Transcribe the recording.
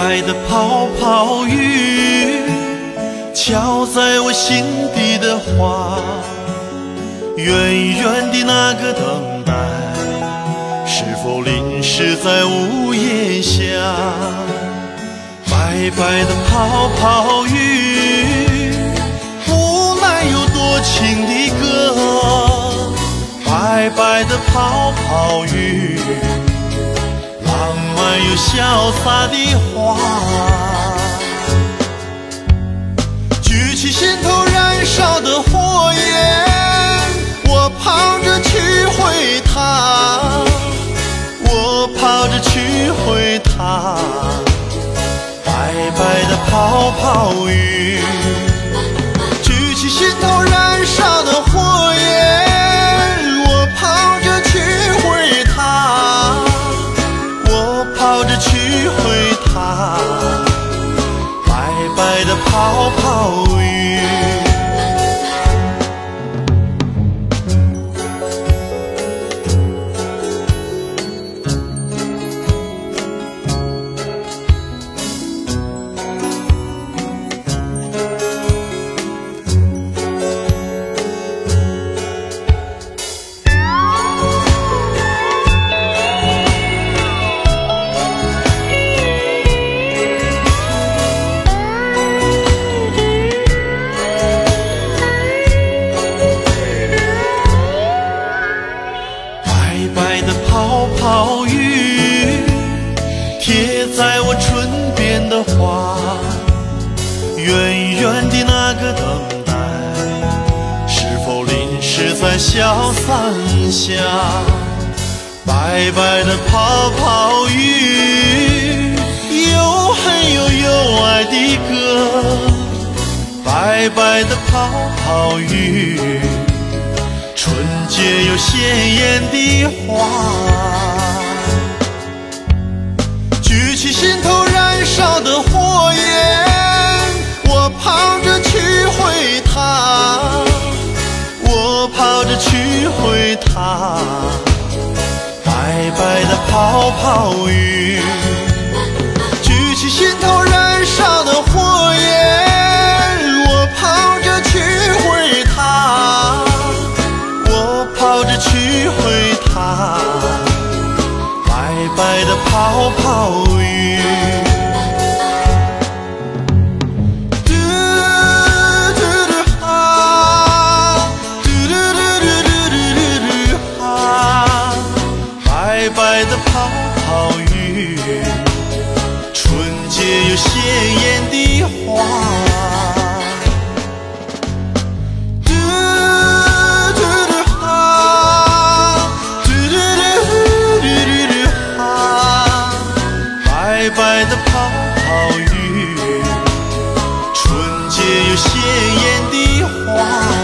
白的泡泡雨，敲在我心底的话，远远的那个等待，是否淋湿在屋檐下？白白的泡泡雨，无奈有多情的歌，白白的泡泡雨。有潇洒的花，举起心头燃烧的火焰，我跑着去回它，我跑着去回它，白白的泡泡雨。的泡泡雨。贴在我唇边的花，远远的那个等待，是否淋湿在小伞下？白白的泡泡雨，有恨又有爱的歌。白白的泡泡雨，纯洁又鲜艳的花。心头燃烧的火焰，我跑着去回他，我跑着去回他，白白的泡泡雨。举起心头燃烧的火焰，我跑着去回他，我跑着去回他。白白的泡泡雨。鲜艳的花，嘟嘟哈，嘟嘟嘟嘟嘟哈，白白的泡泡雨，纯洁又鲜艳的花。